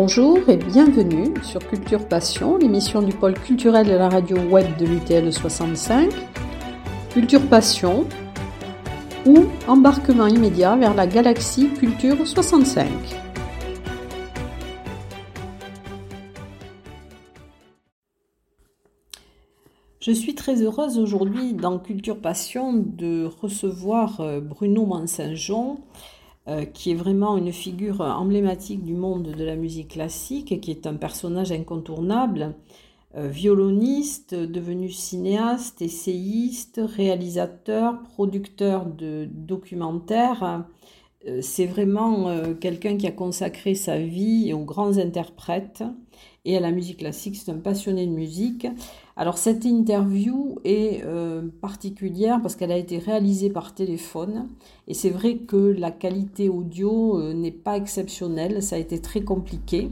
Bonjour et bienvenue sur Culture Passion, l'émission du pôle culturel de la radio web de l'UTL 65. Culture Passion ou embarquement immédiat vers la galaxie Culture 65. Je suis très heureuse aujourd'hui dans Culture Passion de recevoir euh, Bruno Mansaint-Jean euh, qui est vraiment une figure emblématique du monde de la musique classique, qui est un personnage incontournable, euh, violoniste, devenu cinéaste, essayiste, réalisateur, producteur de documentaires. Euh, c'est vraiment quelqu'un qui a consacré sa vie aux grands interprètes et à la musique classique. C'est un passionné de musique. Alors cette interview est euh, particulière parce qu'elle a été réalisée par téléphone et c'est vrai que la qualité audio euh, n'est pas exceptionnelle, ça a été très compliqué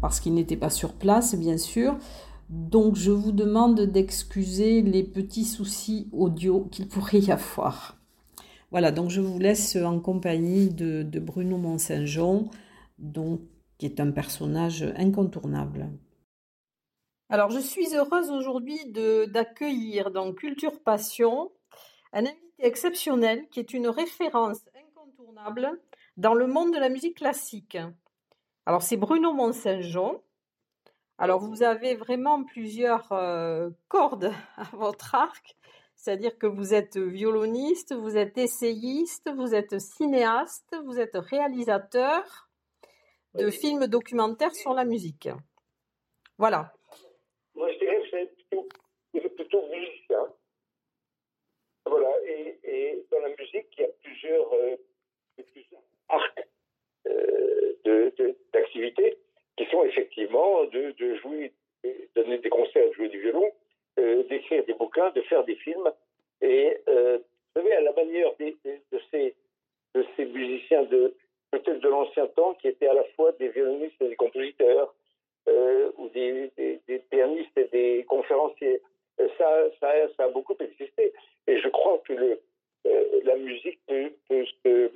parce qu'il n'était pas sur place bien sûr. Donc je vous demande d'excuser les petits soucis audio qu'il pourrait y avoir. Voilà, donc je vous laisse en compagnie de, de Bruno Mont-Saint-Jean, qui est un personnage incontournable. Alors, je suis heureuse aujourd'hui d'accueillir dans Culture Passion un invité exceptionnel qui est une référence incontournable dans le monde de la musique classique. Alors, c'est Bruno Mont-Saint-Jean. Alors, vous avez vraiment plusieurs euh, cordes à votre arc, c'est-à-dire que vous êtes violoniste, vous êtes essayiste, vous êtes cinéaste, vous êtes réalisateur de films documentaires sur la musique. Voilà. Moi, je dirais que c'est plutôt, plutôt musicien. Voilà, et, et, dans la musique, il y a plusieurs, euh, plusieurs arcs euh, d'activité qui sont effectivement de, de jouer, de donner des concerts, de jouer du violon, euh, d'écrire des bouquins, de faire des films. Et euh, vous savez, à la manière de, ces, de ces musiciens de peut-être de l'ancien temps qui étaient à la fois des violonistes et des compositeurs, euh, ou des, pianistes et des conférenciers. Euh, ça, a beaucoup existé. Et je crois que euh, la musique peut, peut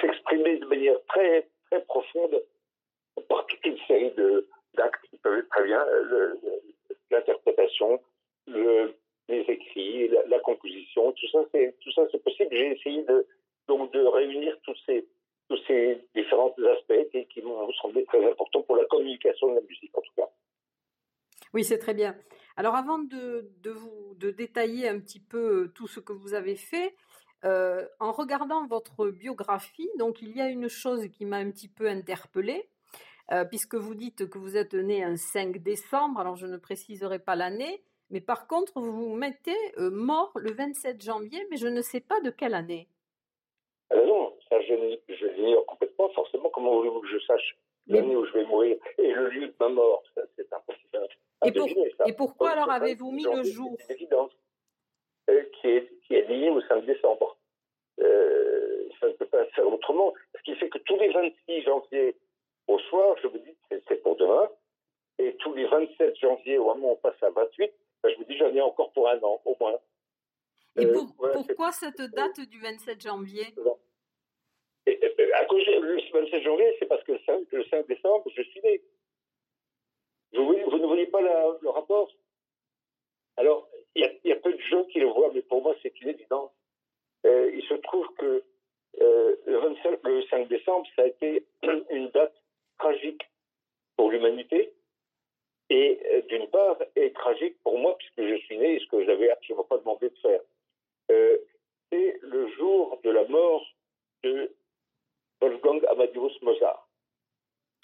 s'exprimer de manière très, très profonde par toute une série d'actes qui peuvent être très bien l'interprétation, le, les écrits, la, la composition, tout ça, c'est tout ça, c'est possible. J'ai essayé de donc de réunir tous ces tous ces différents aspects et qui m'ont semblé très importants pour la communication de la musique, en tout cas. Oui, c'est très bien. Alors, avant de, de, vous de détailler un petit peu tout ce que vous avez fait, euh, en regardant votre biographie, donc il y a une chose qui m'a un petit peu interpellée, euh, puisque vous dites que vous êtes né un 5 décembre, alors je ne préciserai pas l'année, mais par contre, vous vous mettez euh, mort le 27 janvier, mais je ne sais pas de quelle année. Ah non, ça je, je l'ignore complètement. Forcément, comment voulez-vous que je sache l'année où je vais mourir et le lieu de ma mort C'est impossible. Et, pour, et pourquoi alors avez-vous mis le jour C'est évident. Euh, qui, est, qui est lié au 5 décembre. Euh, ça ne peut pas faire autrement. Ce qui fait que tous les 26 janvier au soir, je me dis c'est pour demain. Et tous les 27 janvier, au moment où on passe à 28, ben, je me dis j'en ai encore pour un an, au moins. Et euh, voilà, pourquoi cette date du 27 janvier et, et, À cause du 27 janvier, c'est parce que le 5, le 5, décembre, je suis né. Vous, vous ne voyez pas la, le rapport Alors, il y, y, a peu de gens qui le voient, mais pour moi, c'est une évidence. Euh, il se trouve que euh, le, 25, le 5 décembre, ça a été une date tragique pour l'humanité, et euh, d'une part, est tragique pour moi, puisque je suis né et ce que je n'avais absolument pas demandé de faire. C'est le jour de la mort de Wolfgang Amadeus Mozart.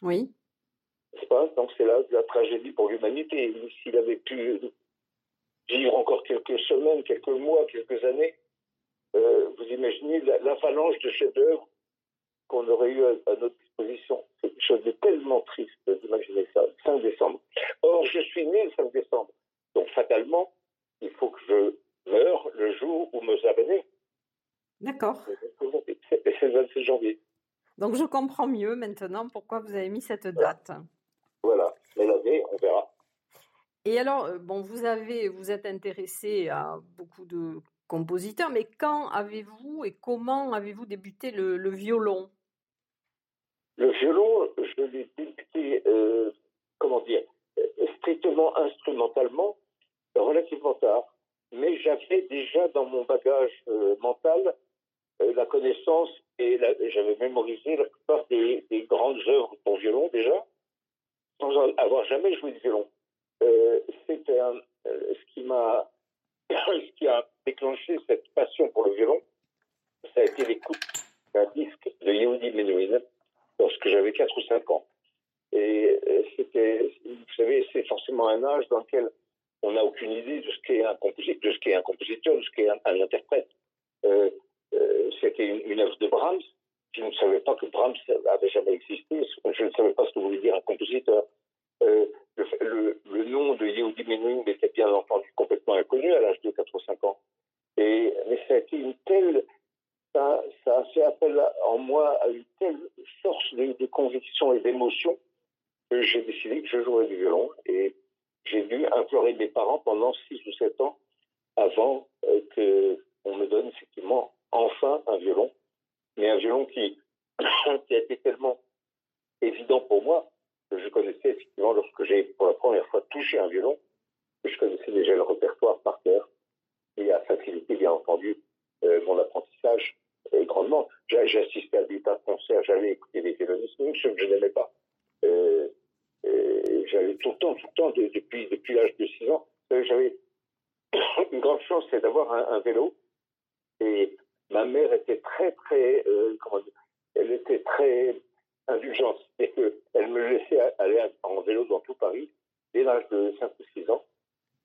Oui. Pas? Donc c'est la, la tragédie pour l'humanité. S'il avait pu vivre encore quelques semaines, quelques mois, quelques années, euh, vous imaginez l'avalanche de chefs-d'œuvre qu'on aurait eu à, à, notre disposition. C'est quelque chose de tellement triste d'imaginer ça, le 5 décembre. Or, je suis né le 5 décembre. Donc, fatalement, il faut que je meure le jour où Mozart est. D'accord. C'est le 26 janvier. Donc, je comprends mieux maintenant pourquoi vous avez mis cette date. Voilà. Mais l'année, on verra. Et alors, euh, bon, vous avez, vous êtes intéressé à beaucoup de compositeur, mais quand avez-vous et comment avez-vous débuté le, violon? Le violon, je l'ai débuté, euh, comment dire, strictement instrumentalement, relativement tard. Mais j'avais déjà dans mon bagage euh, mental euh, la connaissance et j'avais mémorisé la plupart des, grandes œuvres pour violon déjà, sans avoir jamais joué de violon. Euh, C'était ce qui m'a, ce qui a déclenché cette passion pour le violon. Ça a été l'écoute d'un disque de Yehudi Menuhin lorsque j'avais 4 ou 5 ans. Et c'était, vous savez, c'est forcément un âge dans lequel on n'a aucune idée de ce qu'est un de ce qu'est un compositeur, de ce qu'est un, interprète. Euh, euh, c'était une, œuvre de Brahms. Je ne savais pas que Brahms avait jamais existé. Je ne savais pas ce que voulait dire un compositeur. Euh, le, nom de Yehudi Menuhin était bien entendu complètement inconnu à l'âge de 4 ou 5 ans. Et, mais ça a été une telle, ça, a fait appel en moi à une telle force de, de conviction et d'émotion que j'ai décidé que je jouerais du violon. Et j'ai dû implorer mes parents pendant 6 ou 7 ans avant euh, qu'on me donne effectivement enfin un violon, mais un violon qui, qui a été tellement évident pour moi que je connaissais effectivement lorsque j'ai pour la première fois touché un violon, que je connaissais déjà le répertoire par cœur et a facilité bien entendu euh, mon apprentissage euh, grandement. J'ai assisté à des tas de concerts, j'allais écouter des violonistes, même ceux je n'aimais pas. Euh, j'avais tout le temps, tout le temps, depuis, depuis l'âge de 6 ans, j'avais une grande chance, c'est d'avoir un, vélo. Et ma mère était très, très, euh, comment elle était très indulgente. Et elle me laissait aller en vélo dans tout Paris dès l'âge de 5 ou 6 ans.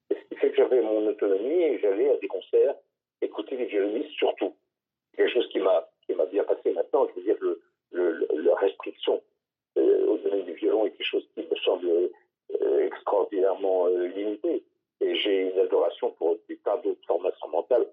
Ce qui fait que j'avais mon autonomie et j'allais à des concerts, écouter les violonistes surtout. Quelque chose qui m'a qui m'a bien passé maintenant, je veux dire, le, le, la restriction euh, au domaine du violon est quelque chose qui me semble euh, extraordinairement euh, limité. Et j'ai une adoration pour des tas d'autres formes instrumentales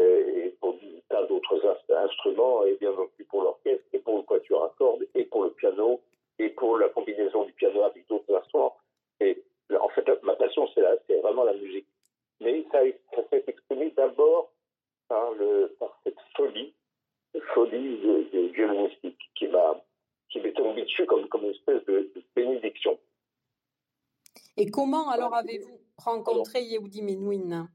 et pour tas d'autres instruments, et bien entendu pour l'orchestre, et pour le quatuor à cordes, et pour le piano, et pour la combinaison du piano avec d'autres instruments. Et en fait, ma passion, c'est vraiment la musique. Mais ça, ça s'est exprimé d'abord par, par cette folie, folie de, de violonistique qui m'a qui m'est tombé dessus comme, comme une espèce de, bénédiction. Et comment alors avez-vous rencontré Yehudi Menuhin?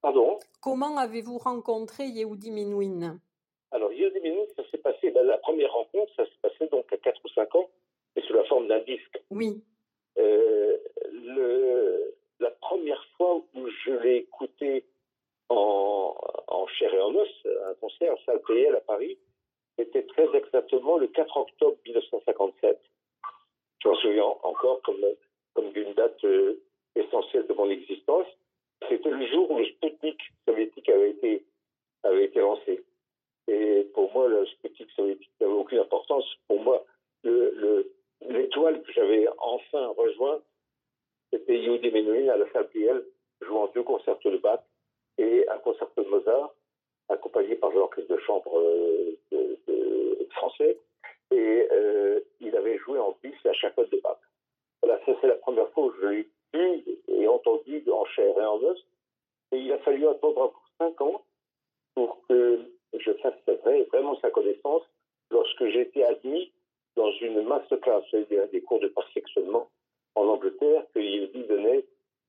Pardon? Comment avez-vous rencontré Yehudi Menuhin Alors Yehudi Menuhin, ça s'est passé, ben, la première rencontre, ça s'est passé donc à 4 ou 5 ans, et sous la forme d'un disque. Oui. Euh, le, la première fois où je l'ai écouté en, en chair et en os, un concert à salle PL à Paris, c'était très exactement le 4 octobre 1957. Je m'en souviens encore comme, comme d'une date euh, essentielle de mon existence. C'était le jour où le Sputnik soviétique avait été, avait été lancé. Et pour moi, le Sputnik soviétique n'avait aucune importance. Pour moi, l'étoile le, que j'avais enfin rejoint, c'était Yehudi Menuhin à la salle jouant deux concertos de Bach et un concerto de Mozart accompagné par l'orchestre de chambre euh, français. Et euh, il avait joué en bis la chacotte de Bach. Voilà, ça c'est la première fois où je l'ai et entendu en chair et en os. Et il a fallu attendre encore cinq ans pour que je fasse vraiment sa connaissance lorsque j'ai été admis dans une masterclass, c'est-à-dire des cours de perfectionnement en Angleterre que il donnait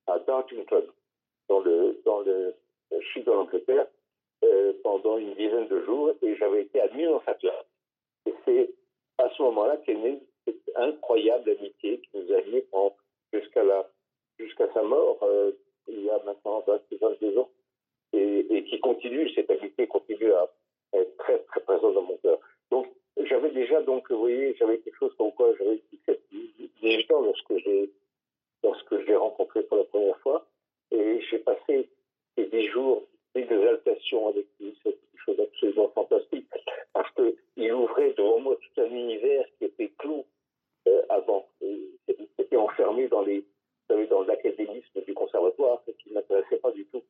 à Dartington, dans le, dans le sud de l'Angleterre, euh, pendant une dizaine de jours et j'avais été admis dans sa classe. Et c'est à ce moment-là qu'est née cette incroyable amitié qui nous a liés jusqu'à jusqu'à sa mort euh, il y a maintenant 22 ans et, qui continue, cette amitié continue à être très très présente dans mon cœur. Donc j'avais déjà donc vous voyez j'avais quelque chose comme quoi j'avais 18 ans lorsque j'ai lorsque je l'ai rencontré pour la première fois et j'ai passé ces 10 jours exaltation avec lui, c'est quelque chose d'absolument fantastique, parce qu'il ouvrait devant moi tout un univers qui était clos euh, avant. C'était enfermé dans les dans l'académisme du conservatoire, ce qui ne m'intéressait pas du tout.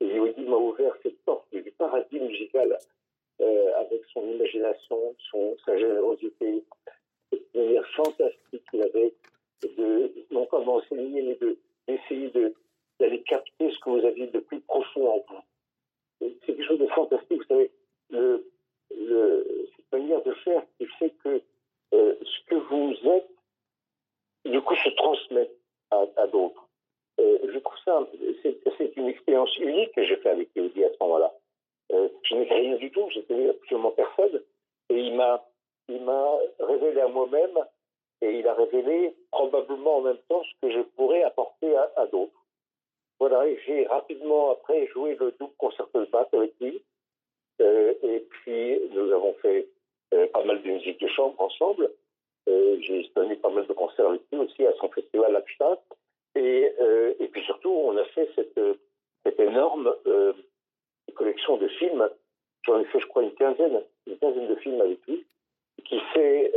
Et il m'a ouvert cette porte du paradis musical euh, avec son imagination, son, sa générosité, cette manière fantastique qu'il avait de, non pas d'enseigner, mais d'essayer de, d'aller capter ce que vous aviez de plus profond en vous c'est quelque chose de fantastique. Vous savez, le, le, cette manière de faire qui fait que transmettre à, d'autres. je trouve ça, c'est une expérience unique que j'ai fait avec Yehudi à ce moment-là. je n'ai rien du tout, j'étais absolument personne. Et il m'a, il m'a révélé à moi-même et il a révélé probablement en même temps ce que je pourrais apporter à, d'autres. Voilà, et j'ai rapidement après joué le double concerto de basse avec lui. Euh, et puis nous avons fait euh, pas mal de musique de chambre ensemble. Euh, j'ai donné pas mal de concerts avec lui aussi à son festival Lapstadt. Et, et puis surtout, on a fait cette, énorme collection de films. J'en ai fait, je crois, une quinzaine, une quinzaine de films avec lui, qui fait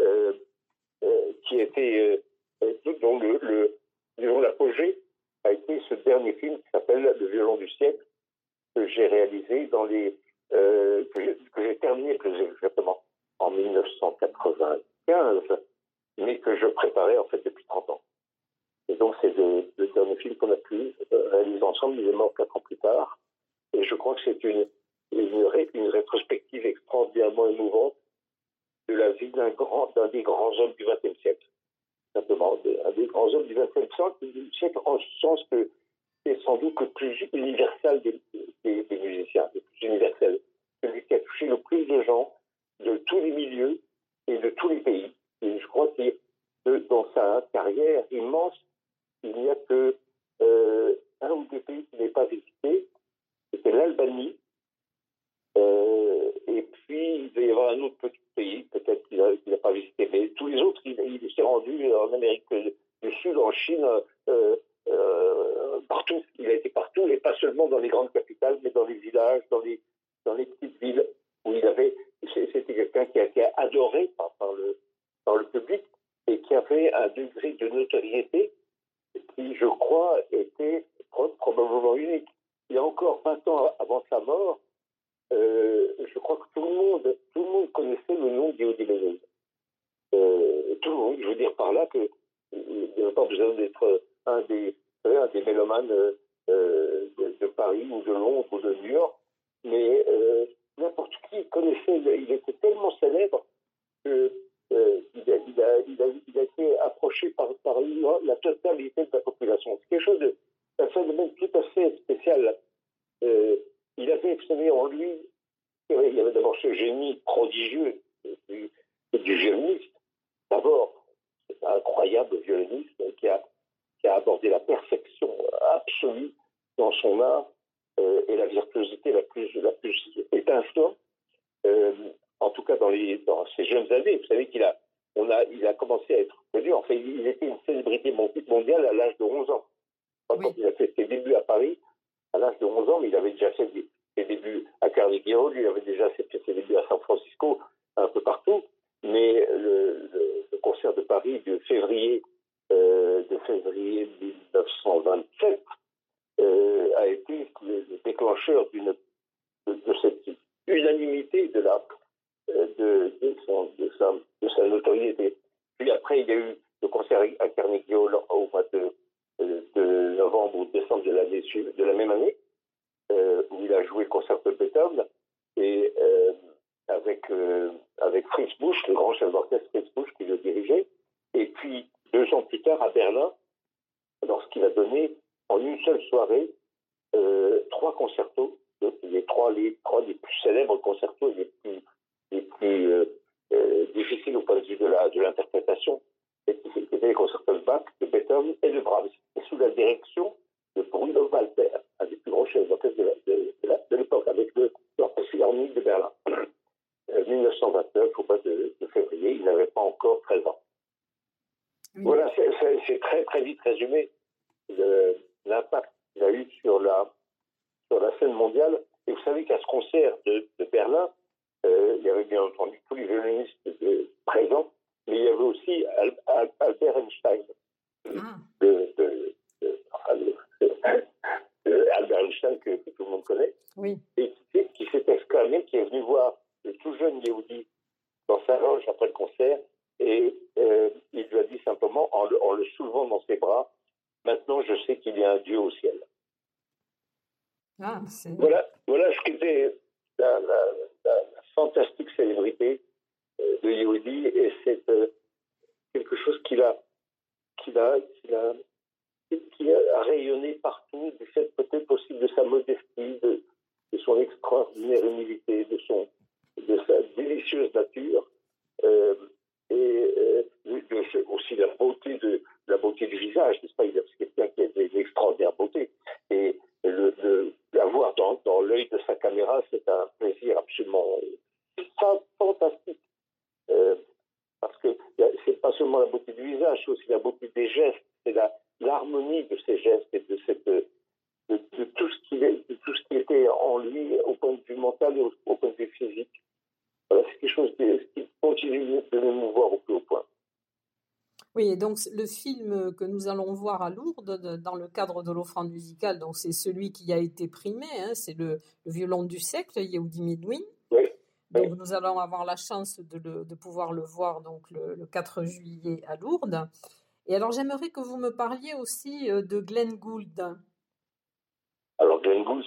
euh, qui était euh, dont le, le disons l'apogée a été ce dernier film qui s'appelle Le violon du siècle que j'ai réalisé dans les euh, que j'ai terminé plus exactement en 1995, mais que je préparais en fait depuis 30 ans. Et donc c'est le, dernier film qu'on a pu réaliser ensemble. Il est mort quatre ans plus tard, et je crois que c'est une, une, une rétrospective extraordinairement émouvante de la vie d'un grand, d'un des grands hommes du XXe siècle. Simplement, un des grands hommes du XXe siècle, en ce sens que c'est sans doute le plus universel des, des, musiciens, le plus universel, celui qui a touché le plus de gens de tous les milieux et de tous les pays. Et je crois que dans sa carrière immense, il n'y a que euh, un ou deux pays qu'il n'est pas visité. C'était l'Albanie, euh, et puis il devait y avoir un autre petit pays, peut-être qu'il n'a pas visité, mais tous les autres, il, s'est rendu en Amérique du Sud, en Chine, euh, euh, partout. Il a été partout, et pas seulement dans les grandes capitales, mais dans les villages, dans les, dans les petites villes où il avait. C'était quelqu'un qui a été adoré par, par, le, par le public et qui avait un degré de notoriété qui, je crois, était probablement unique. Il y a encore 20 ans avant sa mort, euh, je crois que tout le monde, tout le monde connaissait le nom d'Yehudi Euh, tout le monde, je veux dire par là que il n'y a pas besoin d'être un des, un des mélomanes euh, de, Paris ou de Londres ou de New York, mais euh, n'importe qui connaissait, il était tellement célèbre qu'il il a, il, a, il, a, il a été approché par, par la totalité de la population. C'est quelque chose de, un phénomène tout à fait spécial. Euh, il avait, vous savez, en lui, il y avait d'abord ce génie prodigieux du, du violoniste. D'abord, c'est un incroyable violoniste qui a, qui a abordé la perfection absolue dans son art euh, et la virtuosité la plus, la plus étincelante. Euh, en tout cas, dans, les, dans ses jeunes années, vous savez qu'il a, on a, il a commencé à être connu. En fait, il était une célébrité mondiale à l'âge de 11 ans. Quand il a fait ses débuts à Paris, à l'âge de 11 ans, mais il avait déjà fait ses débuts à Carnegie Hall, il avait déjà fait ses débuts à San Francisco, un peu partout. Mais le, concert de Paris de février, euh, de février 1927 euh, a été le, déclencheur d'une de, cette unanimité de la euh, de, de, de, sa, de sa notoriété. Puis après, il y a eu le concert à Carnegie Hall au mois de de novembre ou décembre de de la même année, euh, où il a joué le concert de Beethoven et euh, avec euh, avec Fritz Busch, le grand chef d'orchestre Fritz Busch qui le dirigeait. Et puis deux ans plus tard à Berlin, lorsqu'il a donné en une seule soirée trois concertos, les trois les trois les plus célèbres concertos et les plus plus difficiles au point de vue de la de l'interprétation c'était les concertos de Bach, de Beethoven et de Brahms, et sous la direction de Bruno Walter, un des plus grands chefs d'orchestre de l'époque, avec l'Orchestre philharmonique de Berlin. 1929, euh, au mois de, février, il n'avait pas encore 13 ans. Voilà, c'est très très vite résumé l'impact qu'il a eu sur la, sur la scène mondiale. Et vous savez qu'à ce concert de, Berlin, euh, il y avait bien entendu tous les violonistes présents mais il y avait aussi Albert Einstein, ah. Albert Einstein que, tout le monde connaît, oui. et qui, s'est exclamé, qui est venu voir le tout jeune Yehudi dans sa loge après le concert, et euh, il lui a dit simplement, en le, en le soulevant dans ses bras, maintenant je sais qu'il y a un Dieu au ciel. Ah, voilà, voilà ce qu'était la, la, la, fantastique célébrité de Yehudi et c'est euh, quelque chose qu'il a, qu'il a, qu'il a rayonner partout du fait peut-être aussi de sa modestie, de, son extraordinaire humilité, de, son, de sa délicieuse nature. Euh, et euh, aussi la beauté de la beauté du visage, n'est-ce pas Il est quelqu'un qui a une extraordinaire beauté. Et le, l'avoir dans, l'œil de sa caméra, c'est un plaisir absolument fantastique. Euh, parce que c'est pas seulement la beauté du visage, c'est aussi la beauté des gestes, c'est l'harmonie de ces gestes et de tout ce qui était en lui au point de vue mental et au, point de vue physique. Voilà, c'est quelque chose qui, continue de m'émouvoir au plus haut point. Oui, et donc le film que nous allons voir à Lourdes dans le cadre de l'offrande musicale, donc c'est celui qui a été primé, hein, c'est le, violon du siècle, Yehudi Midwin. Oui. Donc nous allons avoir la chance de, de pouvoir le voir donc le, le, 4 juillet à Lourdes. Et alors j'aimerais que vous me parliez aussi euh, de Glenn Gould.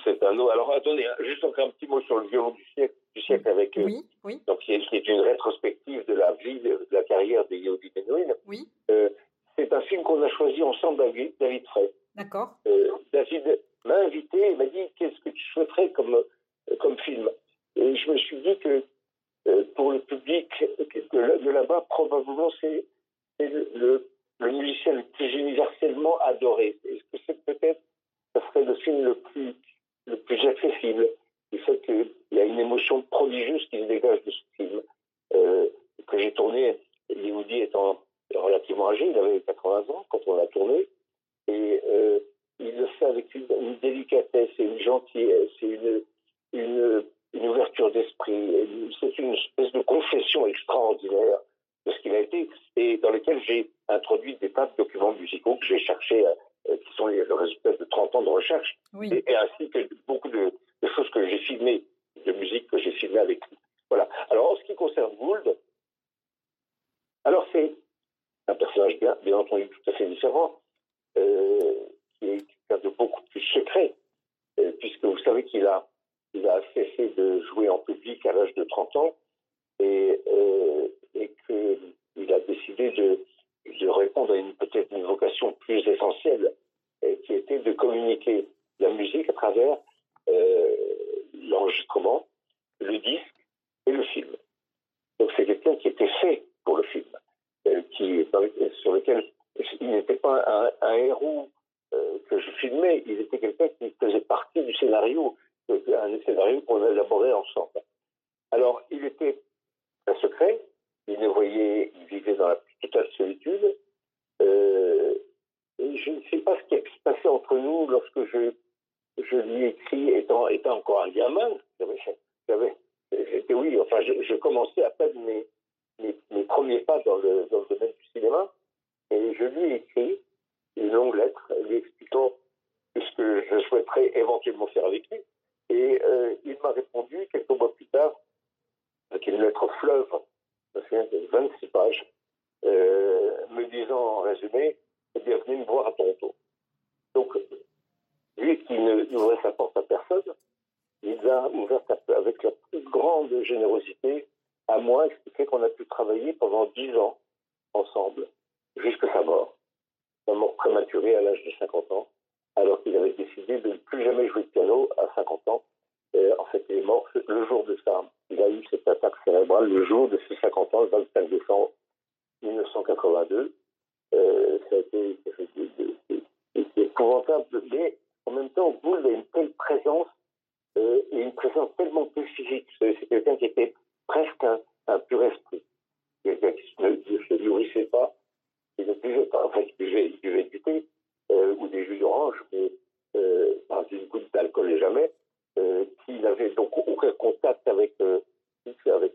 C'est un autre. Alors attendez, hein, juste encore un petit mot sur le violon du siècle, du siècle avec. Euh, oui, oui. Donc qui est, une rétrospective de la vie, de, la carrière de Yehudi Menuhin. Oui. Euh, c'est un film qu'on a choisi ensemble avec David Frey. D'accord. David m'a invité et m'a dit qu'est-ce que tu souhaiterais comme comme film? Et je me suis dit que pour le public de là-bas, probablement c'est le le musicien le plus universellement adoré. Est-ce que c'est peut-être, ce serait le film le plus, le plus accessible du fait qu'il y a une émotion prodigieuse qui se dégage de ce film euh, que j'ai tourné. Yehudi étant relativement âgé, il avait 80 ans quand on l'a tourné, et euh, il le fait avec une, délicatesse et une gentillesse et une, ouverture d'esprit. C'est une espèce de confession extraordinaire de ce qu'il a été et dans lequel j'ai introduit des tas de documents musicaux que j'ai cherchés, euh, qui sont les, le résultat de 30 ans de recherche, et, ainsi que beaucoup de, choses que j'ai filmées, de musique que j'ai filmées avec lui. Voilà. Alors, en ce qui concerne Gould, alors c'est un personnage bien, bien entendu tout à fait différent, euh, qui est quelqu'un de beaucoup plus secret, euh, puisque vous savez qu'il a, il a cessé de jouer en public à l'âge de 30 ans, et, euh, et qu'il a décidé de, de répondre à une peut-être une vocation plus essentielle, euh, qui était de communiquer la musique à travers euh, l'enregistrement, le disque et le film. Donc c'est quelqu'un qui était fait pour le film, euh, qui, sur lequel il n'était pas un, un héros euh, que je filmais, il était quelqu'un qui faisait partie du scénario, un scénario qu'on élaborait ensemble. Alors il était un secret, il ne voyait, il vivait dans la plus totale solitude. Euh, je ne sais pas ce qui a pu se passer entre nous lorsque je, je lui ai écrit, étant, étant encore un gamin. J'avais, j'étais, oui, enfin, je, commençais à peine mes, mes, premiers pas dans le, dans le domaine du cinéma. Et je lui ai écrit une longue lettre lui expliquant ce que je souhaiterais éventuellement faire avec lui. Et euh, il m'a répondu quelques mois plus tard avec une lettre fleuve de 26 pages, euh, me disant en résumé, bienvenue me voir à Toronto. Donc, lui qui n'ouvrait sa porte à personne, il a ouvert avec la plus grande générosité fait qu'on a pu travailler pendant 10 ans ensemble, jusqu'à sa mort, sa mort prématurée à l'âge de 50 ans, alors qu'il avait décidé de ne plus jamais jouer de piano à 50 ans. en fait, il est mort le jour de sa il a eu cette attaque cérébrale le jour de ses 50 ans, le 25 décembre 1982. Euh, ça a été, épouvantable, mais en même temps, Gould a une telle présence euh, et une présence tellement peu physique. C'est quelqu'un qui était presque un, pur esprit. Quelqu'un qui ne se nourrissait pas, qui ne buvait pas, enfin, il buvait, il buvait du thé euh, ou des jus d'orange, mais euh, pas une goutte d'alcool et jamais. Euh, qui n'avait donc aucun contact avec, euh, avec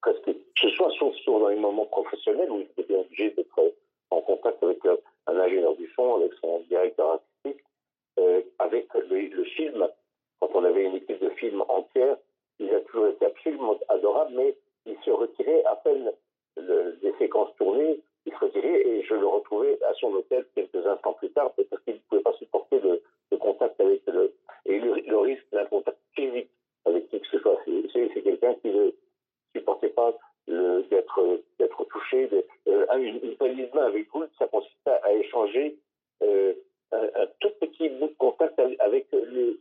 presque, que ce soit sauf dans les moments professionnels où il était obligé d'être en contact avec euh, un ingénieur du son, avec son directeur artistique, avec le, film. Quand on avait une équipe de film entière, il a toujours été absolument adorable, mais il se retirait à peine le, des séquences tournées, il se retirait et je le retrouvais à son hôtel quelques instants plus tard parce qu'il ne pouvait pas supporter le, contact avec le, et le, risque d'un contact physique avec qui que ce soit. C'est quelqu'un qui ne supportait pas d'être touché. De, euh, une, de main avec Gould, ça consiste à, échanger euh, un, tout petit bout de contact avec le,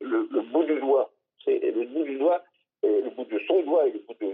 le bout du doigt. C'est le bout du doigt, euh, le bout de son doigt et le bout de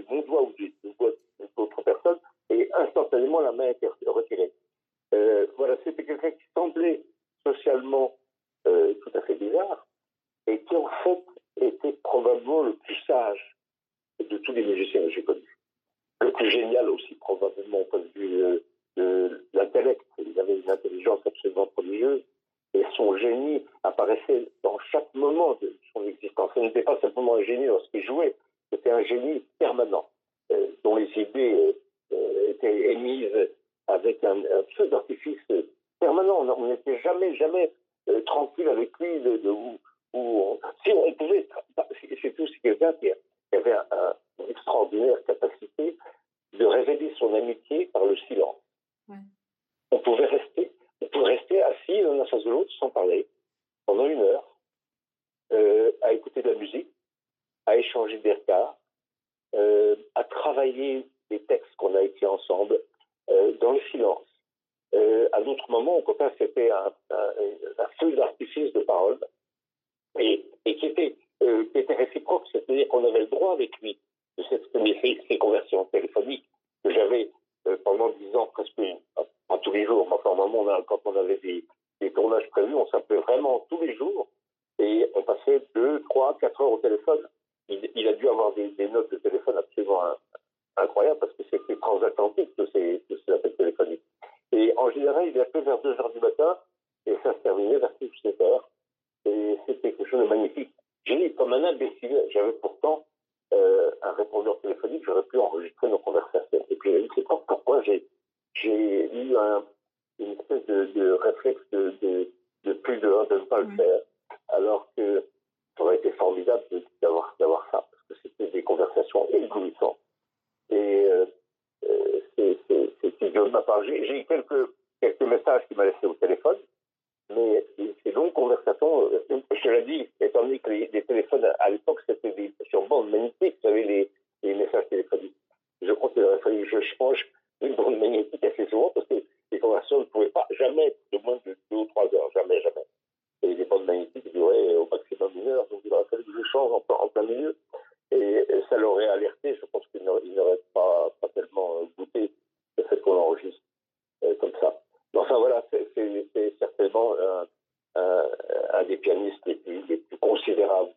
qu'on avait le droit avec lui de s'exprimer ses, ses conversions téléphoniques. à, des pianistes les les plus considérables.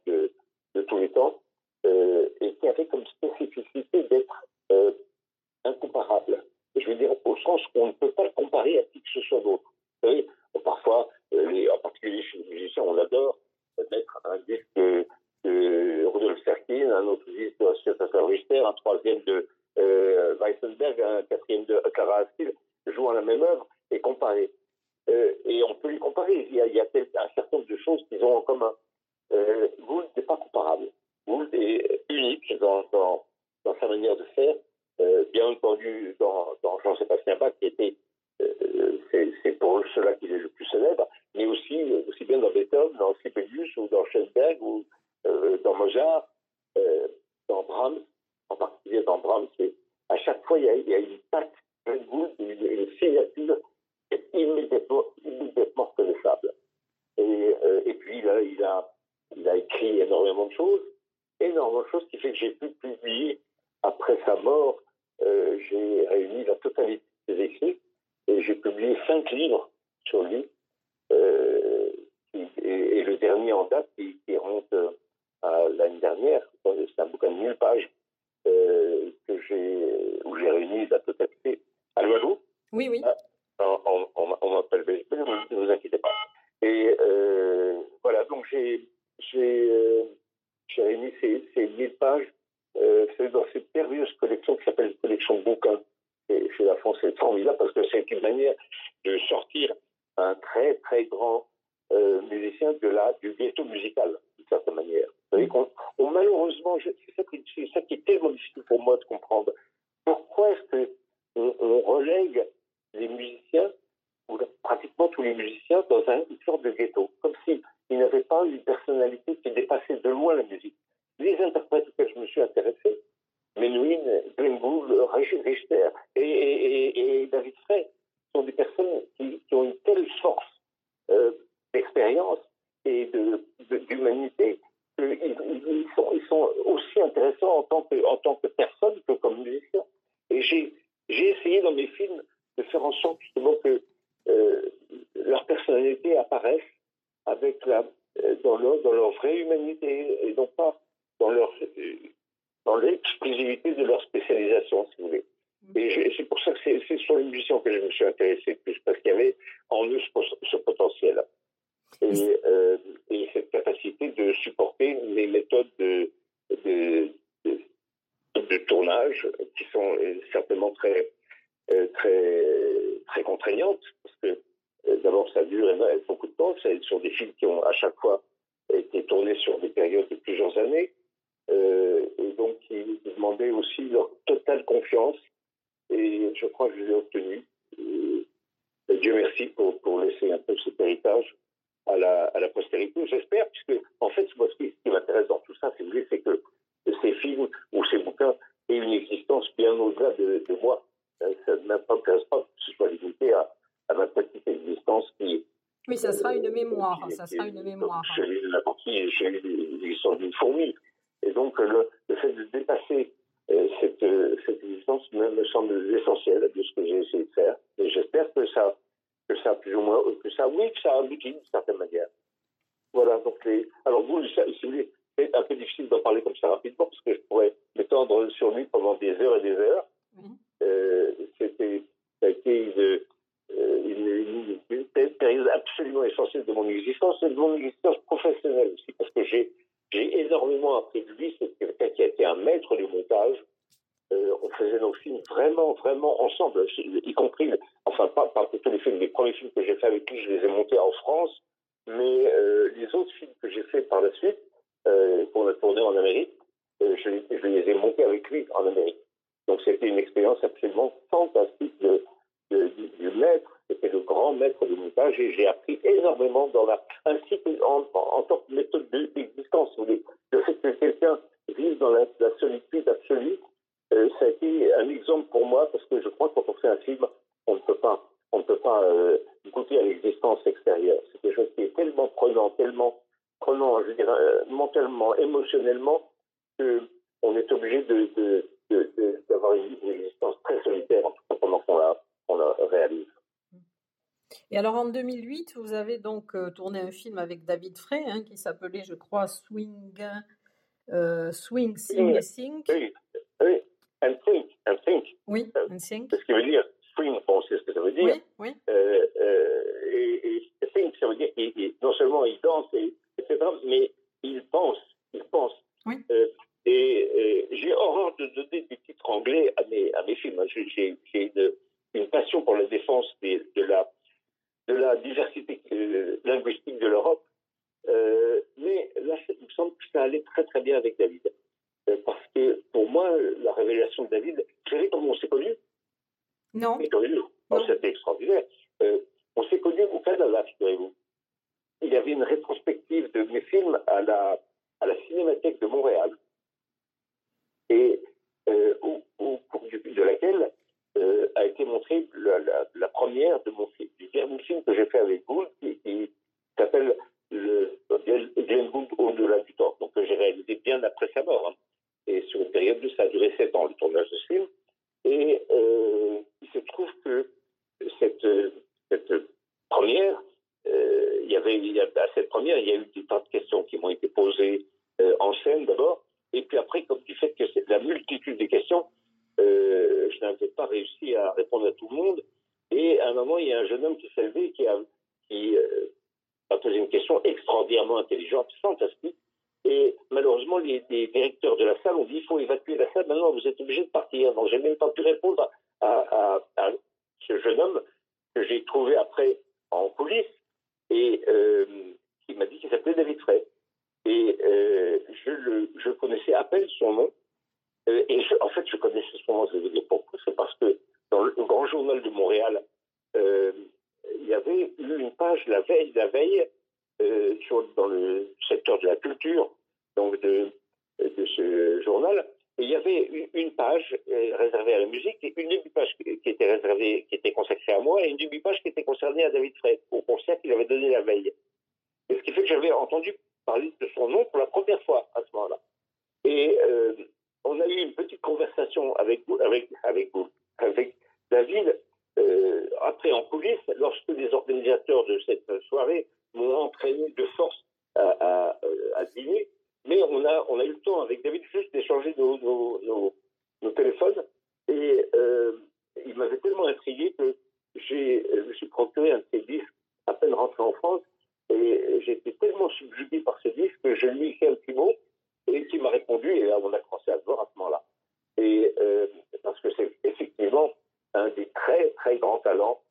That's the les musiciens que je me suis intéressé plus, parce qu'il y avait en eux ce, potentiel. Et, euh, et, cette capacité de supporter les méthodes de, de, de, tournage qui sont certainement très, euh, très, très contraignantes, parce que euh, d'abord ça dure beaucoup de temps, ce sont des films qui ont à chaque fois été tournés sur des périodes de plusieurs années. Euh, et donc ils demandaient aussi leur totale confiance et je crois que je l'ai obtenu. Et, Dieu merci pour, pour laisser un peu cet héritage à la, à la postérité, j'espère, puisque en fait, moi, ce qui, m'intéresse dans tout ça, c'est que ces films ou ces bouquins aient une existence bien au-delà de, de, moi. Euh, ça ne m'intéresse pas que ce soit limité à, à ma petite existence qui oui, ça sera une mémoire. ça sera une mémoire. J'ai eu l'existence d'une fourmi. Et donc, le, le fait de dépasser euh, cette, euh, cette, existence me, me, semble essentielle de ce que j'ai essayé de faire. Et j'espère que ça, que ça, plus ou moins, que ça, oui, que ça aboutit d'une certaine manière. Voilà, donc les. Alors, vous, si vous voulez, c'est un peu difficile d'en parler comme ça rapidement, parce que je pourrais m'étendre sur lui pendant des heures et des heures. Euh, c'était, ça a été une, une, une, période absolument essentielle de mon existence et de mon existence professionnelle aussi, parce que j'ai j'ai énormément appris de lui. C'est quelqu'un qui a été un maître du montage. Euh, on faisait nos films vraiment, vraiment ensemble, y compris, enfin, pas, pas tous les films, les premiers films que j'ai fait avec lui, je les ai montés en France, mais euh, les autres films que j'ai fait par la suite, euh, qu'on a tourné en Amérique, euh, je, les ai montés avec lui en Amérique. Donc c'était une expérience absolument fantastique de, de, du maître c'était le grand maître du montage et j'ai appris énormément dans la, ainsi qu'en en, tant que méthode d'existence. Le fait que quelqu'un vive dans la, solitude absolue, euh, ça a été un exemple pour moi parce que je crois que quand on fait un film, on ne peut pas, on ne peut pas euh, goûter à l'existence extérieure. C'est quelque chose qui est tellement prenant, tellement prenant, je dirais, euh, mentalement, émotionnellement, qu'on est obligé de, d'avoir une, existence très solitaire, en tout cas pendant qu'on la, on la réalise. Et alors en 2008, vous avez donc euh, tourné un film avec David Frey hein, qui s'appelait, je crois, Swing, euh, Swing, Sing Sing. Oui, oui, and Think, and Think. Oui, euh, and Think. C'est ce qui veut dire swing, bon, c'est ce que ça veut dire. Oui, oui. Euh, euh, et, et think, ça veut dire, et, et, non seulement il danse, et, etc., mais il pense, il pense. Oui. Euh, et j'ai horreur de donner des titres anglais à mes, à mes films. J'ai une, une passion pour la défense des, de la de la diversité euh, linguistique de l'Europe. Euh, mais là, il me semble que ça allait très très bien avec David. Euh, parce que pour moi, la révélation de David, vous savez comment on s'est connus Non. C'était extraordinaire. Euh, on s'est connus au Canada, figurez-vous. Il y avait une rétrospective de mes films à la, à la Cinémathèque de Montréal. Et euh, au, au cours de laquelle euh, a été montrée la, la, la, première de mon film, du dernier film que j'ai fait avec Gould, qui, qui s'appelle le Glenn Gould au-delà du temps, donc que j'ai réalisé bien après sa mort. Hein. Et sur une période de ça a duré sept ans le tournage de ce film. Et euh, il se trouve que cette, cette première, euh, il y avait, il y a, à cette première, il y a eu des tas de questions qui m'ont été posées euh, en scène d'abord, et puis après, comme du fait que c'est la multitude des questions, euh, je n'avais pas réussi à répondre à tout le monde. Et à un moment, il y a un jeune homme qui s'est levé qui a, qui, euh, a posé une question extraordinairement intelligente, fantastique. Et malheureusement, les, les, directeurs de la salle ont dit il faut évacuer la salle. Maintenant, vous êtes obligé de partir. Donc, j'ai même pas pu répondre à, à, à, ce jeune homme que j'ai trouvé après en police et euh, qui m'a dit qu'il s'appelait David Frey. Et euh, je, le, je connaissais à peine son nom. Euh, et en fait, je connaissais ce moment, je vais pourquoi? C'est parce que dans le Grand Journal de Montréal, euh, il y avait eu une page la veille, la veille, dans le secteur de la culture, donc de, de ce journal, Il y avait une, page euh, réservée à la musique une demi-page qui était réservée, qui était consacrée à moi et une demi-page qui était concernée à David Frey, au concert qu'il avait donné la veille. Ce qui fait que j'avais entendu parler de son nom pour la première fois à ce moment-là. Et euh, on a eu une petite conversation avec vous, avec, David, euh, après en coulisses, lorsque les organisateurs de cette soirée m'ont entraîné de force à dîner mais on a, on a eu le temps avec David juste d'échanger nos, nos, nos, téléphones. Et euh, il m'avait tellement intrigué que je me suis procuré un de ces disques à peine rentré en France. Et été tellement subjugué par ce disque que je lui ai écrit un petit mot et qui m'a répondu. Et là, on a commencé à se voir à ce moment-là. Et euh, parce que c'est effectivement un des très, très grands talents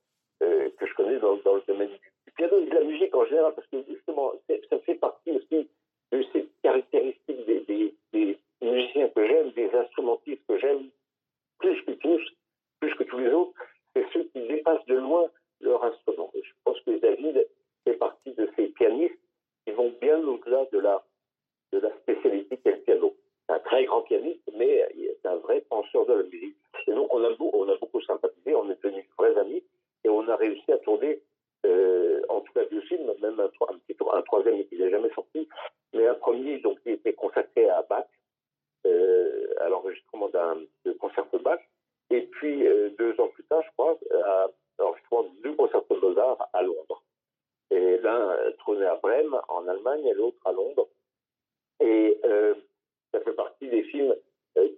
euh, que je connais dans, dans, le domaine du piano et de la musique en général, parce que justement, ça fait partie aussi de ces caractéristiques des, des, musiciens que j'aime, des instrumentistes que j'aime, plus que tous, plus que tous les autres, c'est ceux qui dépassent de loin leur instrument. je pense que David fait partie de ces pianistes qui vont bien au-delà de la, de la spécialité qu'est le piano. C'est un très grand pianiste, mais c'est un vrai penseur de la musique. Et donc, on a, on a beaucoup sympathisé, on est devenus vrais amis, et on a réussi à tourner, euh, en tout cas deux films, même un, un, un troisième qui n'est jamais sorti, mais un premier donc, qui était consacré à Bach, euh, à l'enregistrement d'un de Bach, et puis euh, deux ans plus tard, je crois, à l'enregistrement de deux concerts de Mozart à Londres. Et l'un trônait à Brême, en Allemagne, et l'autre à Londres. Et euh, ça fait partie des films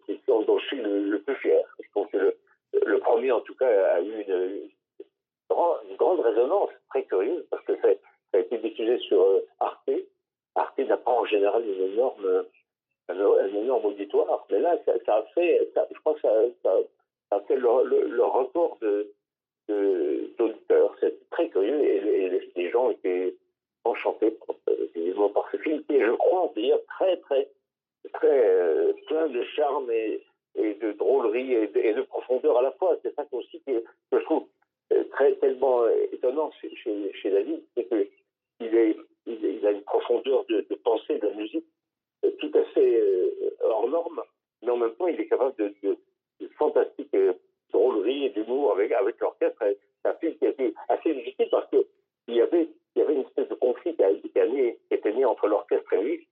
qui sont, dont je suis le, plus fier. Je trouve que le, le, premier, en tout cas, a eu une, une, grande résonance, très curieuse, parce que ça, ça a été diffusé sur Arte, Arte n'a pas en général une énorme, un, énorme auditoire, mais là, ça, a fait, je crois que ça, ça, a fait le, record de, d'auditeurs. C'est très curieux et, les, gens étaient enchantés euh, par ce film et je crois dire très, très, très euh, plein de charme et, de drôlerie et de, profondeur à la fois. C'est ça aussi que, je trouve euh, très tellement étonnant chez, chez David, c'est qu'il est il, a une profondeur de, pensée de la musique euh, tout à fait euh, hors norme, mais en même temps, il est capable de, de, de fantastique euh, drôlerie et d'humour avec, avec l'orchestre. C'est un film qui a été assez difficile parce qu'il y avait, il y avait une espèce de conflit qui, a, qui, était né entre l'orchestre et lui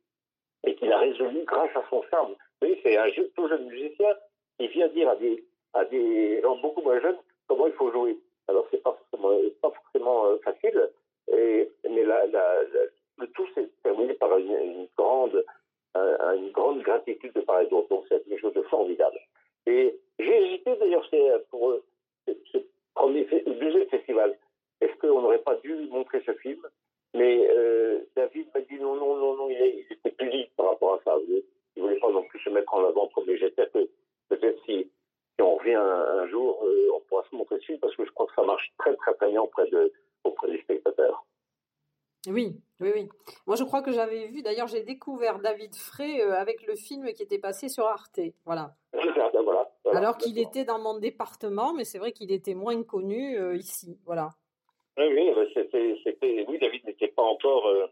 et qu'il a résolu grâce à son charme. Vous voyez, c'est un tout jeune musicien qui vient dire à des, à des gens beaucoup moins jeunes comment il faut jouer. Alors, c'est pas forcément, pas forcément facile, et, mais la, la, le tout s'est terminé par une, grande, une grande gratitude de part et d'autre. Donc c'est quelque chose de formidable. Et j'ai hésité d'ailleurs pour ce, ce premier, deuxième festival. Est-ce qu'on n'aurait pas dû montrer ce film Mais euh, David m'a dit non, non, non, non, il, il était plus libre par rapport à ça. Il ne voulait pas non plus se mettre en avant comme j'espère que peut-être si, si, on revient un, jour, euh, on pourra se montrer ce film parce que je crois que ça marche très très très bien auprès de, auprès des spectateurs. Oui, oui, oui. Moi, je crois que j'avais vu, d'ailleurs, j'ai découvert David Frey euh, avec le film qui était passé sur Arte. Voilà. Ben voilà, Alors qu'il était dans mon département, mais c'est vrai qu'il était moins connu euh, ici. Voilà. Oui, oui, c'était, oui David n'était pas encore, euh,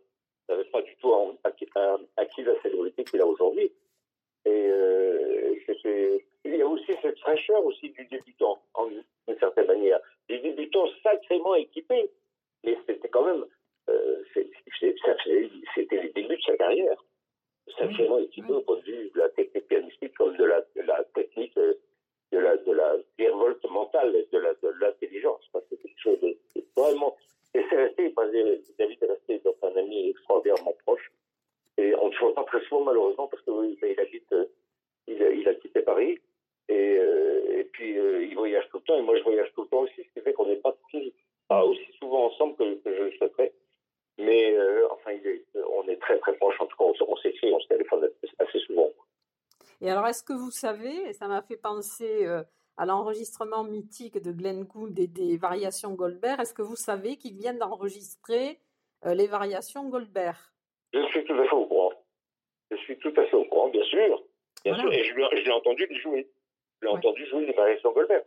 n'avait pas du tout acquis, acquis la célébrité qu'il a aujourd'hui. Et euh, il y a aussi cette fraîcheur aussi du débutant, en d'une certaine manière. Du débutant sacrément équipé. Mais c'était quand même euh, c'était les débuts de sa carrière. Sacrément équipé au point de vue de la technique pianistique comme de la, de la technique, euh, de la, de la révolte mentale, de la, de l'intelligence. C'est quelque chose de, vraiment. Et c'est resté, David est resté donc un ami extraordinairement proche. Et on ne se voit pas très souvent, malheureusement, parce qu'il il habite, euh, il, il, a quitté Paris. Et, et puis, il voyage tout le temps, et moi, je voyage tout le temps aussi, ce qui fait qu'on n'est pas, pas, aussi souvent ensemble que, que je le souhaiterais. Mais euh, enfin, on est très très proche. En tout cas, on, s'écrit, on se téléphone assez souvent. Et alors, est-ce que vous savez, et ça m'a fait penser euh, à l'enregistrement mythique de Glenn Gould et des variations Goldberg, est-ce que vous savez qu'ils viennent d'enregistrer euh, les variations Goldberg? Je suis tout à fait au courant. Je suis tout à fait au courant, bien sûr. Bien sûr. Et je, l'ai entendu jouer. Je l'ai entendu jouer les variations Goldberg.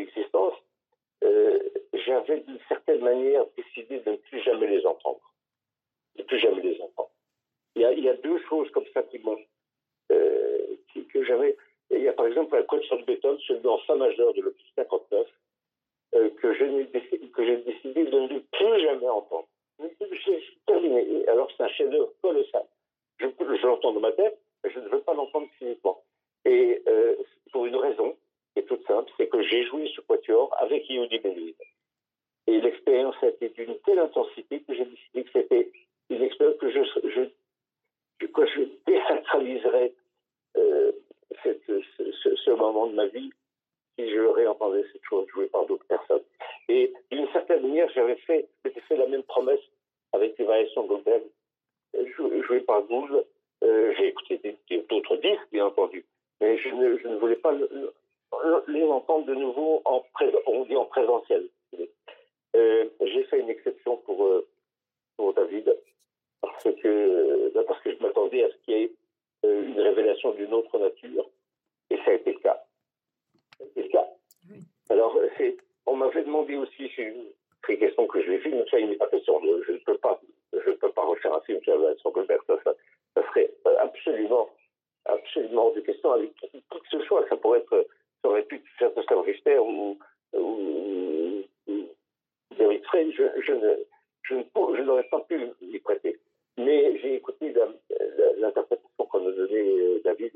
existence, euh, j'avais d'une certaine manière décidé de ne plus jamais les entendre. De plus jamais les entendre. Il y a, deux choses comme ça qui m'ont. Euh, que j'avais. Il y a par exemple un code sur le béton, celui en majeur de l'opus 59, euh, que j'ai décidé, de ne plus jamais entendre. C'est terminé. Alors c'est un chef-d'œuvre colossal. Je, l'entends dans ma tête, mais je ne veux pas l'entendre physiquement. Et euh, pour une raison, qui est toute simple, c'est que j'ai joué ce quatuor avec Yehudi Benville. Et l'expérience a été d'une telle intensité que j'ai décidé que c'était une expérience que je, je, que je théâtraliserais euh, ce, moment de ma vie si je réentendais cette chose jouée par d'autres personnes. Et d'une certaine manière, j'avais fait, fait la même promesse avec les variations Goldberg jouées par Gould. Euh, j'ai écouté d'autres disques, bien entendu, mais je je ne voulais pas les entendre de nouveau en, on dit en présentiel. Euh, j'ai fait une exception pour, euh, pour David parce que, bah, parce que je m'attendais à ce qu'il y ait euh, une révélation d'une autre nature et ça a été le cas. Été le cas. Alors, on m'avait demandé aussi, c'est une question que je vais faire, mais ça, il n'est pas question. je ne peux pas, je peux pas refaire un film sur Vincent Goldberg. Ça, ça, ça, serait absolument, absolument hors de question avec qui que ce soit. Ça pourrait être, aurait pu faire Pascal Richter ou, ou, David Frey, je, ne, je, n'aurais pas pu l'y prêter. Mais j'ai écouté l'interprétation qu'on a donnée euh, David,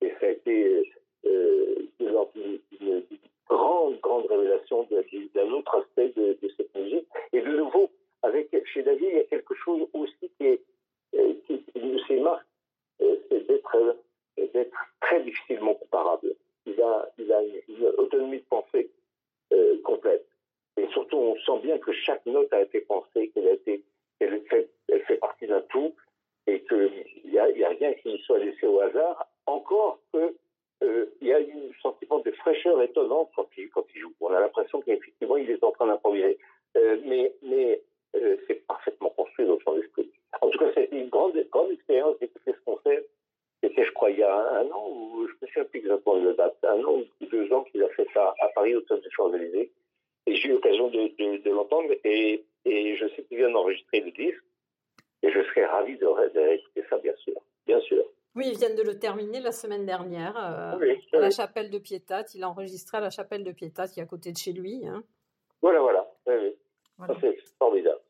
et ça a été euh, une, une, grande, grande révélation d'un autre aspect de, de, cette musique. Et de nouveau, avec, chez David, il y a quelque chose aussi qui est, euh, qui, de ses marques, euh, c'est d'être, d'être très difficilement comparable. Il a, il a une, une autonomie de pensée euh, complète. Et surtout, on sent bien que chaque note a été pensée, qu'elle a été, elle fait, elle fait partie d'un tout, et qu'il n'y a, a, rien qui soit laissé au hasard. Encore que euh, il y a un sentiment de fraîcheur étonnante quand il, quand il joue. On a l'impression qu'effectivement, il est en train d'improviser. Euh, mais mais euh, c'est parfaitement construit dans son esprit. En tout cas, c'était une grande, grande expérience d'écouter ce concert. C'était, je crois, il y a un, an, ou je me souviens plus exactement de la date, un an ou deux ans qu'il a fait ça à Paris, au Théâtre des Champs-Élysées. Et j'ai eu l'occasion de, de, de l'entendre et, et, je sais qu'il vient d'enregistrer le disque. Et je serais ravi de, réécouter ça, bien sûr. Bien sûr. Oui, la semaine dernière euh, oui, à la chapelle de Piétat. Il a enregistré à la chapelle de Piétat, qui est à côté de chez lui. Hein. Voilà, voilà. Oui, voilà. C'est formidable.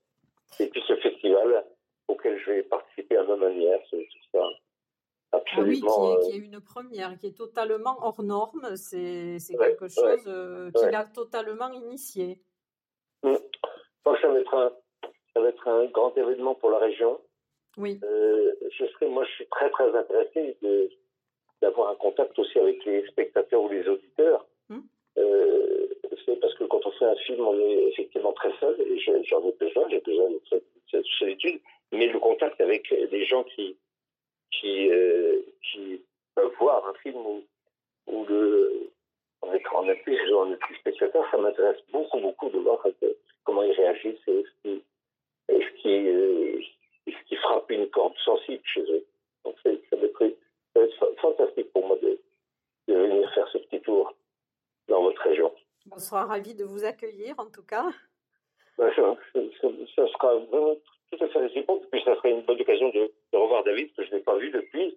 Et puis ce festival auquel je vais participer à ma manière, c'est tout ça. Absolument. Ah oui, qui est, qui est, une première, qui est totalement hors norme. C'est ouais, quelque chose euh, qu'il a totalement initié. Mmh. Je pense que ça va, être un, ça va être un grand événement pour la région. Oui. Euh, je serais, moi, je suis très, très intéressé d'avoir un contact aussi avec les spectateurs ou les auditeurs. Mmh. Euh, c'est parce que quand on fait un film, on est effectivement très seul, et j'en ai besoin, j'ai besoin de cette solitude, mais le contact avec des gens qui, qui, euh, qui peuvent voir un film où, où le, on est, on est plus, on est plus spectateur, ça m'intéresse beaucoup, beaucoup de voir comment ils réagissent et ce qui, et ce qui, euh, qui frappe une corde sensible chez eux. Donc ça va, être, fantastique pour moi de, de venir faire ce petit tour dans votre région. On sera ravis de vous accueillir en tout cas. Ben, ça, ça, ça, sera vraiment tout à fait réciproque, puis ça serait une bonne occasion de, de revoir David, que je n'ai pas vu depuis.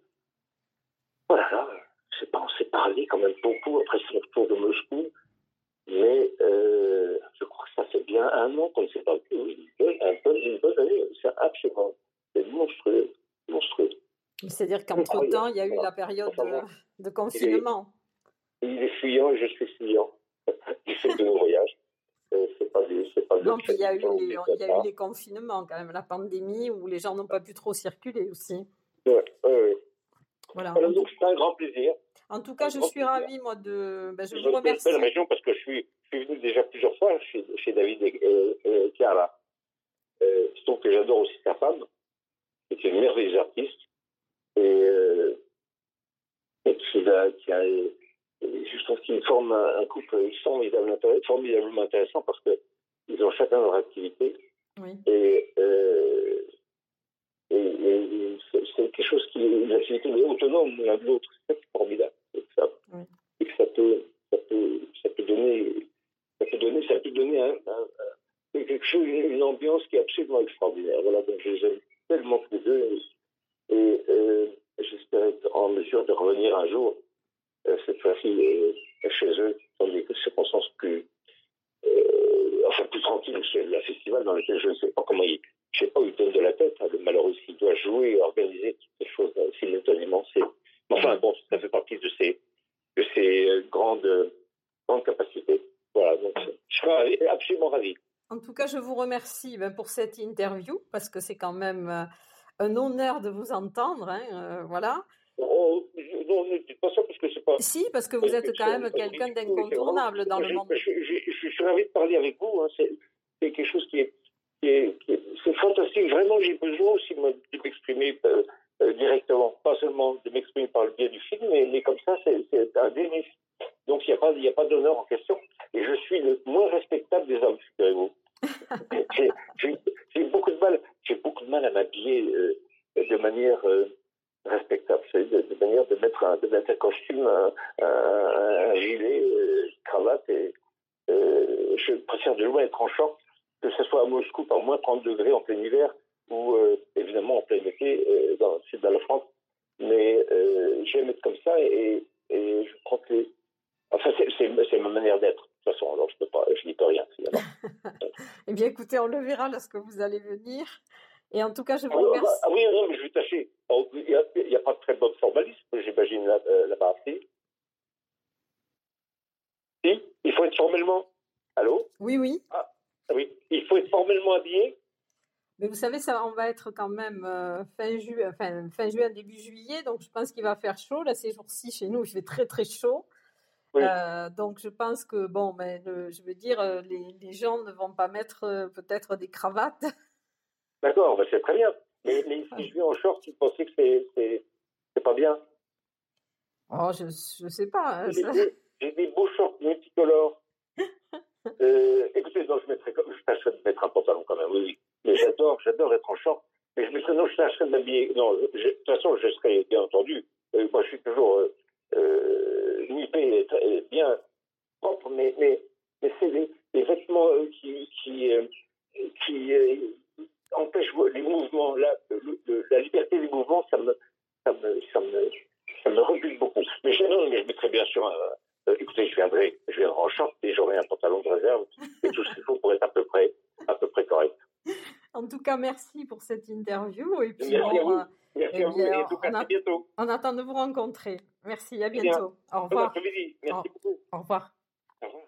Voilà, je sais pas, on s'est parlé quand même beaucoup après son retour de Moscou, mais euh, je crois que ça fait bien un an qu'on ne s'est pas vu. Une bonne, un bon, une bonne année, c'est absolument. C'est-à-dire qu'entre-temps, il y a eu la période de, de confinement. Il est, il est fuyant et je suis fuyant du fait de nos voyages. Euh, pas des, pas non, puis il y a, eu les, il y a eu les confinements quand même, la pandémie où les gens n'ont pas pu trop circuler aussi. Oui, oui, oui. Voilà. Donc c'est un grand plaisir. En tout cas, je suis ravie, moi, de. Ben, je vous remercie. Une belle région parce que je suis, je suis venu déjà plusieurs fois chez, chez David et, et, et Chiara. Euh, donc que j'adore aussi sa femme, qui est une merveilleuse artiste et, euh, et qui, a, qui a je trouve qu'ils un, couple formidable, formidablement intéressant parce que ils ont chacun leur activité. Oui. Et, euh, et, et c'est quelque chose qui est une activité autonome l'un de l'autre. C'est formidable. Et, ça, oui. et que ça peut, ça peut, ça peut donner, ça peut donner, ça peut donner un, un, un, quelque chose, une ambiance qui est absolument extraordinaire. Voilà, donc je les aime tellement tous les deux. Et j'espère être en mesure de revenir un jour, cette fois-ci, chez eux, dans des circonstances plus, enfin, plus tranquilles. C'est le festival dans lequel je ne sais pas comment il, je sais pas où il donne de la tête. Hein, le malheureux qui doit jouer et organiser toutes ces choses simultanément. C'est, bon, ça fait partie de ces, de ces grandes, grandes capacités. Voilà, donc je suis absolument ravi. En tout cas, je vous remercie ben, pour cette interview parce que c'est quand même euh, un honneur de vous entendre. Hein, euh, voilà. Oh, non, ne dites pas ça parce que c'est pas. Si, parce que vous êtes quand même quelqu'un d'incontournable dans le monde. Je, suis ravi de parler avec vous. Hein, c'est quelque chose qui est, c'est fantastique. Vraiment, j'ai besoin aussi de m'exprimer euh, directement, pas seulement de m'exprimer par le biais du film, mais, mais comme ça, c'est un délice. Donc, il n'y a pas, a pas d'honneur en question. Et je suis le moins respectable des hommes, figurez-vous. j'ai beaucoup de mal, j'ai beaucoup de mal à m'habiller euh, de manière euh, respectable, de, de, manière de mettre un, de mettre un costume, un, un, gilet, une cravate. Et je préfère de loin être en short, que ce soit à Moscou par moins 30 degrés en plein hiver ou évidemment en plein été dans le sud de la France. Mais j'aime être comme ça et, et je crois que Enfin, c'est ma manière d'être. De toute façon, alors je ne dis pas rien finalement. eh bien, écoutez, on le verra lorsque vous allez venir. Et en tout cas, je vous ah, remercie. Ah, oui, non, mais je vais tâcher. Oh, il n'y a, pas de très bon formalisme, j'imagine, euh, là-bas. si, il faut être formellement. Allô? Oui, oui. Ah, oui, il faut être formellement habillé. Mais vous savez, ça, on va être quand même euh, fin, fin, fin juin, début juillet, donc je pense qu'il va faire chaud. Là, ces jours-ci, chez nous, il fait très, très chaud. Euh, donc je pense que bon, mais je veux dire, euh, les, les, gens ne vont pas mettre euh, peut-être des cravates. D'accord, bah, c'est très bien. Mais, mais si je viens en short, tu pensais que c'est c'est pas bien? Oh, je je sais pas. Hein, j'ai des, beaux shorts multicolores. euh, écoutez, non, je mettrais comme je tâcherais de mettre un pantalon quand même. Oui, mais j'adore, j'adore être en short. Mais je mettrais non, je tâcherais de m'habiller. Non, de toute façon, je serais bien entendu. moi, je suis toujours euh, nippé est, bien propre, mais, mais, mais c'est les, vêtements euh, qui, qui, euh, qui euh, empêchent les mouvements. Là, la liberté des mouvements, ça me, ça me, ça me, ça me rebute beaucoup. Mais je, non, mais je mettrais bien sûr un, écoutez, je viendrai, je viendrai en short et j'aurai un pantalon de réserve et tout ce qu'il faut pour être à peu près, à peu près correct. En tout cas, merci pour cette interview. Et puis, merci à Merci eh à vous et en tout cas, à bientôt. On attend de vous rencontrer. Merci, à bientôt. Au revoir. Bon Merci au, beaucoup. Au revoir. Au revoir.